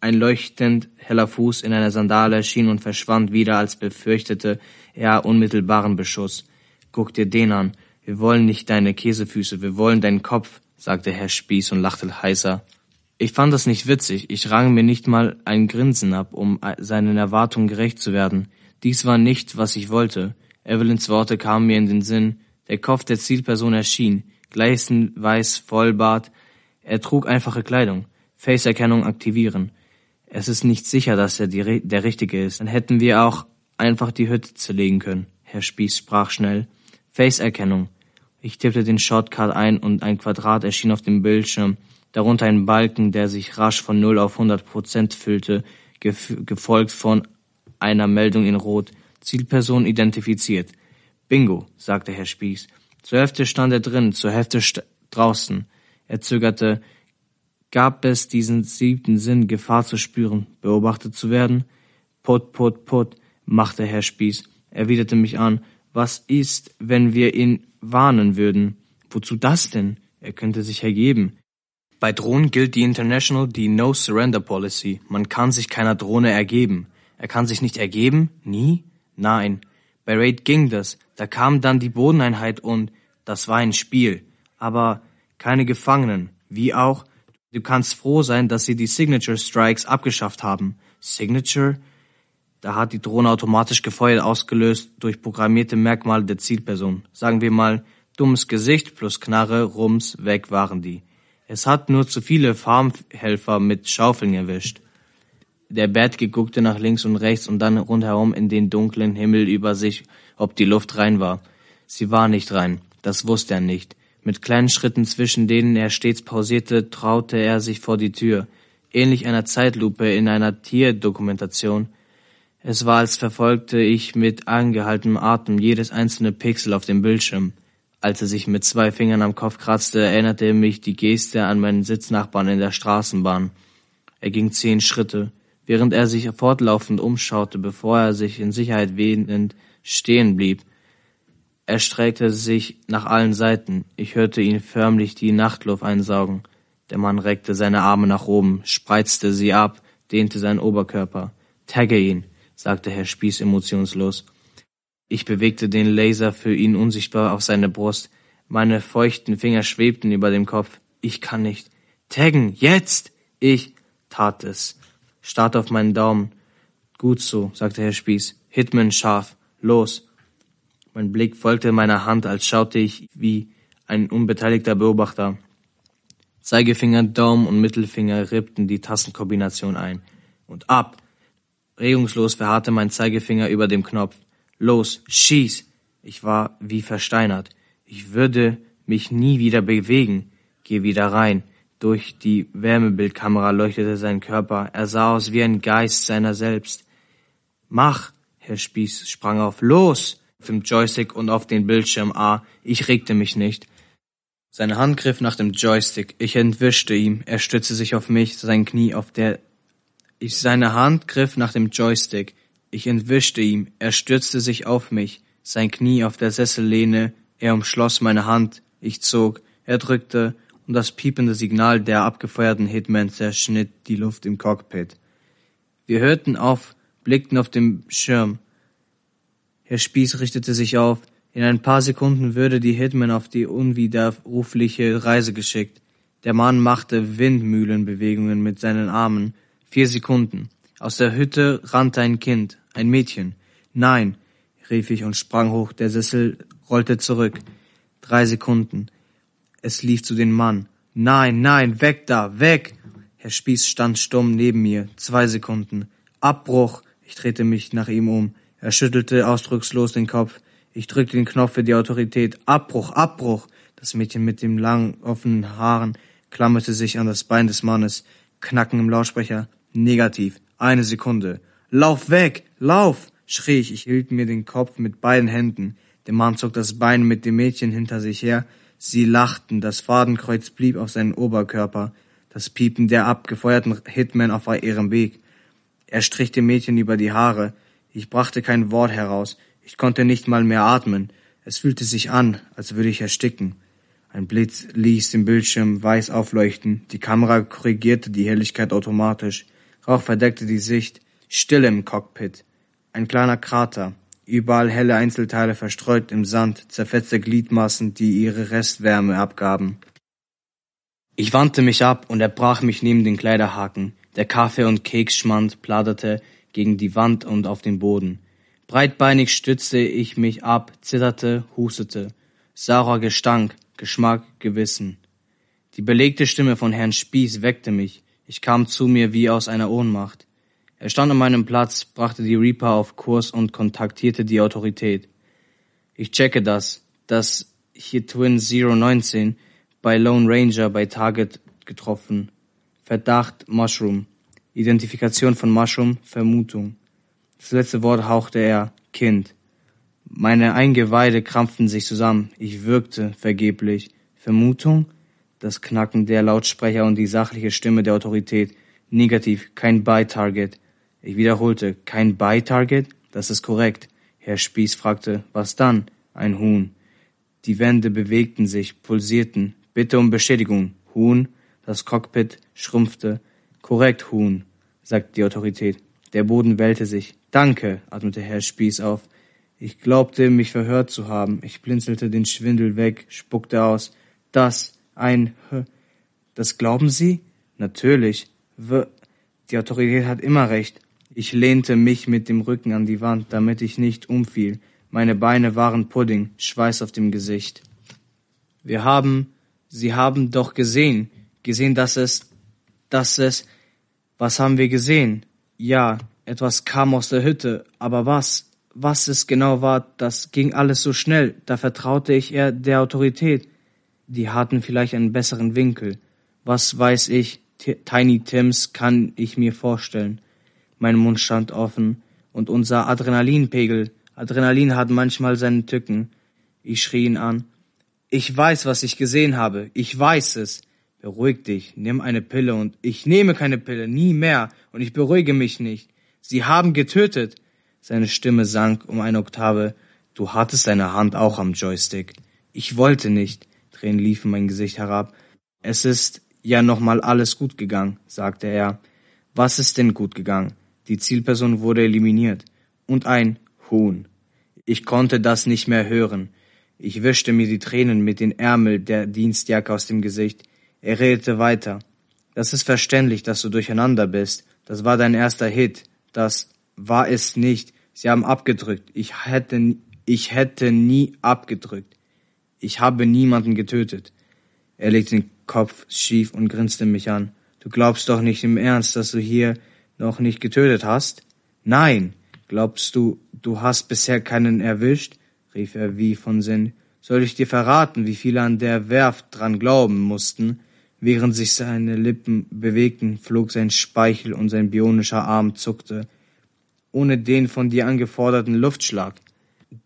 Ein leuchtend heller Fuß in einer Sandale erschien und verschwand wieder, als befürchtete er unmittelbaren Beschuss. Guck dir den an. Wir wollen nicht deine Käsefüße, wir wollen deinen Kopf, sagte Herr Spieß und lachte heiser. Ich fand das nicht witzig. Ich rang mir nicht mal ein Grinsen ab, um seinen Erwartungen gerecht zu werden. Dies war nicht, was ich wollte. Evelyns Worte kamen mir in den Sinn, der Kopf der Zielperson erschien, gleißend weiß, Vollbart. Er trug einfache Kleidung. Faceerkennung aktivieren. Es ist nicht sicher, dass er der Richtige ist. Dann hätten wir auch einfach die Hütte zerlegen können. Herr Spieß sprach schnell. Faceerkennung. Ich tippte den Shortcut ein und ein Quadrat erschien auf dem Bildschirm, darunter ein Balken, der sich rasch von 0 auf 100 Prozent füllte, gefolgt von einer Meldung in Rot. Zielperson identifiziert. Bingo, sagte Herr Spieß. Zur Hälfte stand er drin, zur Hälfte draußen. Er zögerte. Gab es diesen siebten Sinn, Gefahr zu spüren, beobachtet zu werden? Put, put, put, machte Herr Spieß, erwiderte mich an. Was ist, wenn wir ihn warnen würden? Wozu das denn? Er könnte sich ergeben. Bei Drohnen gilt die International die No Surrender Policy. Man kann sich keiner Drohne ergeben. Er kann sich nicht ergeben? Nie? Nein. Bei Raid ging das. Da kam dann die Bodeneinheit und das war ein Spiel. Aber keine Gefangenen. Wie auch, du kannst froh sein, dass sie die Signature Strikes abgeschafft haben. Signature? Da hat die Drohne automatisch gefeuert ausgelöst durch programmierte Merkmale der Zielperson. Sagen wir mal, dummes Gesicht plus Knarre, Rums, weg waren die. Es hat nur zu viele Farmhelfer mit Schaufeln erwischt. Der Bärtige guckte nach links und rechts und dann rundherum in den dunklen Himmel über sich, ob die Luft rein war. Sie war nicht rein, das wusste er nicht. Mit kleinen Schritten, zwischen denen er stets pausierte, traute er sich vor die Tür, ähnlich einer Zeitlupe in einer Tierdokumentation. Es war, als verfolgte ich mit angehaltenem Atem jedes einzelne Pixel auf dem Bildschirm. Als er sich mit zwei Fingern am Kopf kratzte, erinnerte mich die Geste an meinen Sitznachbarn in der Straßenbahn. Er ging zehn Schritte während er sich fortlaufend umschaute, bevor er sich in Sicherheit wähnend stehen blieb. Er streckte sich nach allen Seiten. Ich hörte ihn förmlich die Nachtluft einsaugen. Der Mann reckte seine Arme nach oben, spreizte sie ab, dehnte seinen Oberkörper. Tagge ihn, sagte Herr Spieß emotionslos. Ich bewegte den Laser für ihn unsichtbar auf seine Brust. Meine feuchten Finger schwebten über dem Kopf. Ich kann nicht. Taggen, jetzt! Ich tat es starrte auf meinen Daumen. Gut so, sagte Herr Spieß. Hitman scharf. Los. Mein Blick folgte meiner Hand, als schaute ich, wie Ein unbeteiligter Beobachter. Zeigefinger, Daumen und Mittelfinger rippten die Tastenkombination ein. Und ab! Regungslos verharrte mein Zeigefinger über dem Knopf. Los, schieß! Ich war wie versteinert. Ich würde mich nie wieder bewegen. Geh wieder rein. Durch die Wärmebildkamera leuchtete sein Körper. Er sah aus wie ein Geist seiner selbst. Mach! Herr Spieß sprang auf. Los! Auf dem Joystick und auf den Bildschirm A. Ich regte mich nicht. Seine Hand griff nach dem Joystick. Ich entwischte ihm. Er stützte sich auf mich, sein Knie auf der... Ich, seine Hand griff nach dem Joystick. Ich entwischte ihm. Er stützte sich auf mich, sein Knie auf der Sessellehne. Er umschloss meine Hand. Ich zog. Er drückte und das piepende Signal der abgefeuerten Hitman zerschnitt die Luft im Cockpit. Wir hörten auf, blickten auf den Schirm. Herr Spieß richtete sich auf. In ein paar Sekunden würde die Hitman auf die unwiderrufliche Reise geschickt. Der Mann machte Windmühlenbewegungen mit seinen Armen. Vier Sekunden. Aus der Hütte rannte ein Kind, ein Mädchen. Nein, rief ich und sprang hoch. Der Sessel rollte zurück. Drei Sekunden. Es lief zu den Mann. Nein, nein, weg da, weg! Herr Spieß stand stumm neben mir. Zwei Sekunden. Abbruch! Ich drehte mich nach ihm um. Er schüttelte ausdruckslos den Kopf. Ich drückte den Knopf für die Autorität. Abbruch, Abbruch! Das Mädchen mit den langen, offenen Haaren klammerte sich an das Bein des Mannes. Knacken im Lautsprecher. Negativ. Eine Sekunde. Lauf weg! Lauf! schrie ich. Ich hielt mir den Kopf mit beiden Händen. Der Mann zog das Bein mit dem Mädchen hinter sich her. Sie lachten. Das Fadenkreuz blieb auf seinem Oberkörper. Das Piepen der abgefeuerten Hitman auf ihrem Weg. Er strich dem Mädchen über die Haare. Ich brachte kein Wort heraus. Ich konnte nicht mal mehr atmen. Es fühlte sich an, als würde ich ersticken. Ein Blitz ließ den Bildschirm weiß aufleuchten. Die Kamera korrigierte die Helligkeit automatisch. Rauch verdeckte die Sicht. Stille im Cockpit. Ein kleiner Krater. Überall helle Einzelteile verstreut im Sand, zerfetzte Gliedmaßen, die ihre Restwärme abgaben. Ich wandte mich ab und erbrach mich neben den Kleiderhaken. Der Kaffee- und Keksschmand plauderte gegen die Wand und auf den Boden. Breitbeinig stützte ich mich ab, zitterte, hustete. Saurer Gestank, Geschmack, Gewissen. Die belegte Stimme von Herrn Spieß weckte mich. Ich kam zu mir wie aus einer Ohnmacht. Er stand an meinem Platz, brachte die Reaper auf Kurs und kontaktierte die Autorität. Ich checke das, dass hier Twin 019 bei Lone Ranger bei Target getroffen. Verdacht Mushroom. Identifikation von Mushroom, Vermutung. Das letzte Wort hauchte er, Kind. Meine Eingeweide krampften sich zusammen. Ich wirkte vergeblich. Vermutung? Das Knacken der Lautsprecher und die sachliche Stimme der Autorität. Negativ, kein Buy-Target. Ich wiederholte, kein Buy-Target? Das ist korrekt. Herr Spieß fragte, was dann? Ein Huhn. Die Wände bewegten sich, pulsierten. Bitte um Bestätigung. Huhn? Das Cockpit schrumpfte. Korrekt, Huhn, sagte die Autorität. Der Boden wellte sich. Danke, atmete Herr Spieß auf. Ich glaubte, mich verhört zu haben. Ich blinzelte den Schwindel weg, spuckte aus. Das, ein, das glauben Sie? Natürlich. Die Autorität hat immer recht. Ich lehnte mich mit dem Rücken an die Wand, damit ich nicht umfiel. Meine Beine waren Pudding, Schweiß auf dem Gesicht. Wir haben, Sie haben doch gesehen, gesehen, dass es, dass es, was haben wir gesehen? Ja, etwas kam aus der Hütte, aber was? Was es genau war, das ging alles so schnell, da vertraute ich eher der Autorität. Die hatten vielleicht einen besseren Winkel. Was weiß ich, Tiny Tims kann ich mir vorstellen. Mein Mund stand offen und unser Adrenalinpegel. Adrenalin hat manchmal seine Tücken. Ich schrie ihn an. Ich weiß, was ich gesehen habe. Ich weiß es. Beruhig dich, nimm eine Pille und ich nehme keine Pille, nie mehr, und ich beruhige mich nicht. Sie haben getötet. Seine Stimme sank um eine Oktave. Du hattest deine Hand auch am Joystick. Ich wollte nicht. Tränen liefen mein Gesicht herab. Es ist ja nochmal alles gut gegangen, sagte er. Was ist denn gut gegangen? Die Zielperson wurde eliminiert. Und ein Huhn. Ich konnte das nicht mehr hören. Ich wischte mir die Tränen mit den Ärmel der Dienstjacke aus dem Gesicht. Er redete weiter. Das ist verständlich, dass du durcheinander bist. Das war dein erster Hit. Das war es nicht. Sie haben abgedrückt. Ich hätte, ich hätte nie abgedrückt. Ich habe niemanden getötet. Er legte den Kopf schief und grinste mich an. Du glaubst doch nicht im Ernst, dass du hier noch nicht getötet hast? Nein. Glaubst du, du hast bisher keinen erwischt? rief er wie von Sinn. Soll ich dir verraten, wie viele an der Werft dran glauben mussten? Während sich seine Lippen bewegten, flog sein Speichel und sein bionischer Arm zuckte. Ohne den von dir angeforderten Luftschlag.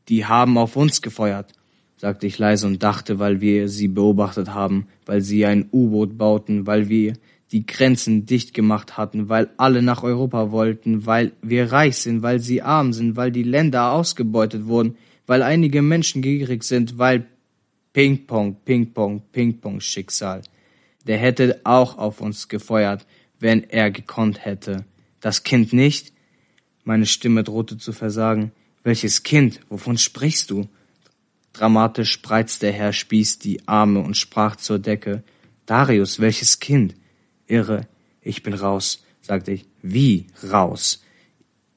Die haben auf uns gefeuert, sagte ich leise und dachte, weil wir sie beobachtet haben, weil sie ein U-Boot bauten, weil wir die Grenzen dicht gemacht hatten, weil alle nach Europa wollten, weil wir reich sind, weil sie arm sind, weil die Länder ausgebeutet wurden, weil einige Menschen gierig sind, weil Ping-Pong, Ping-Pong, Ping-Pong Schicksal. Der hätte auch auf uns gefeuert, wenn er gekonnt hätte. Das Kind nicht? Meine Stimme drohte zu versagen. Welches Kind? Wovon sprichst du? Dramatisch spreizte Herr Spieß die Arme und sprach zur Decke. Darius, welches Kind? Irre. Ich bin raus, sagte ich. Wie raus?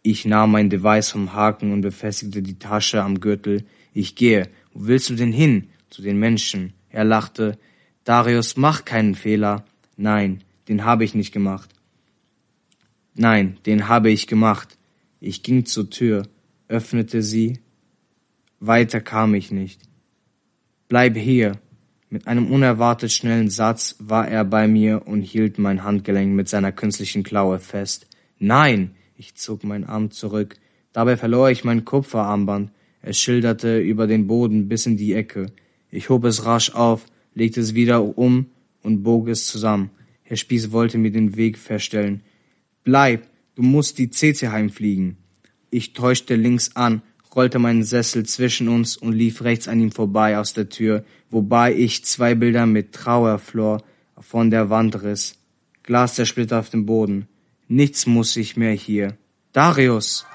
Ich nahm mein Device vom Haken und befestigte die Tasche am Gürtel. Ich gehe. Wo willst du denn hin? Zu den Menschen. Er lachte. Darius, mach keinen Fehler. Nein, den habe ich nicht gemacht. Nein, den habe ich gemacht. Ich ging zur Tür, öffnete sie. Weiter kam ich nicht. Bleib hier. Mit einem unerwartet schnellen Satz war er bei mir und hielt mein Handgelenk mit seiner künstlichen Klaue fest. Nein! Ich zog meinen Arm zurück. Dabei verlor ich mein Kupferarmband. Es schilderte über den Boden bis in die Ecke. Ich hob es rasch auf, legte es wieder um und bog es zusammen. Herr Spieß wollte mir den Weg verstellen. Bleib, du musst die CC heimfliegen. Ich täuschte links an, rollte meinen Sessel zwischen uns und lief rechts an ihm vorbei aus der Tür, wobei ich zwei Bilder mit Trauerflor von der Wand riss. Glas zersplittert auf dem Boden. Nichts muss ich mehr hier. Darius!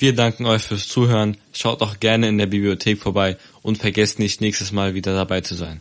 Wir danken euch fürs Zuhören. Schaut auch gerne in der Bibliothek vorbei und vergesst nicht, nächstes Mal wieder dabei zu sein.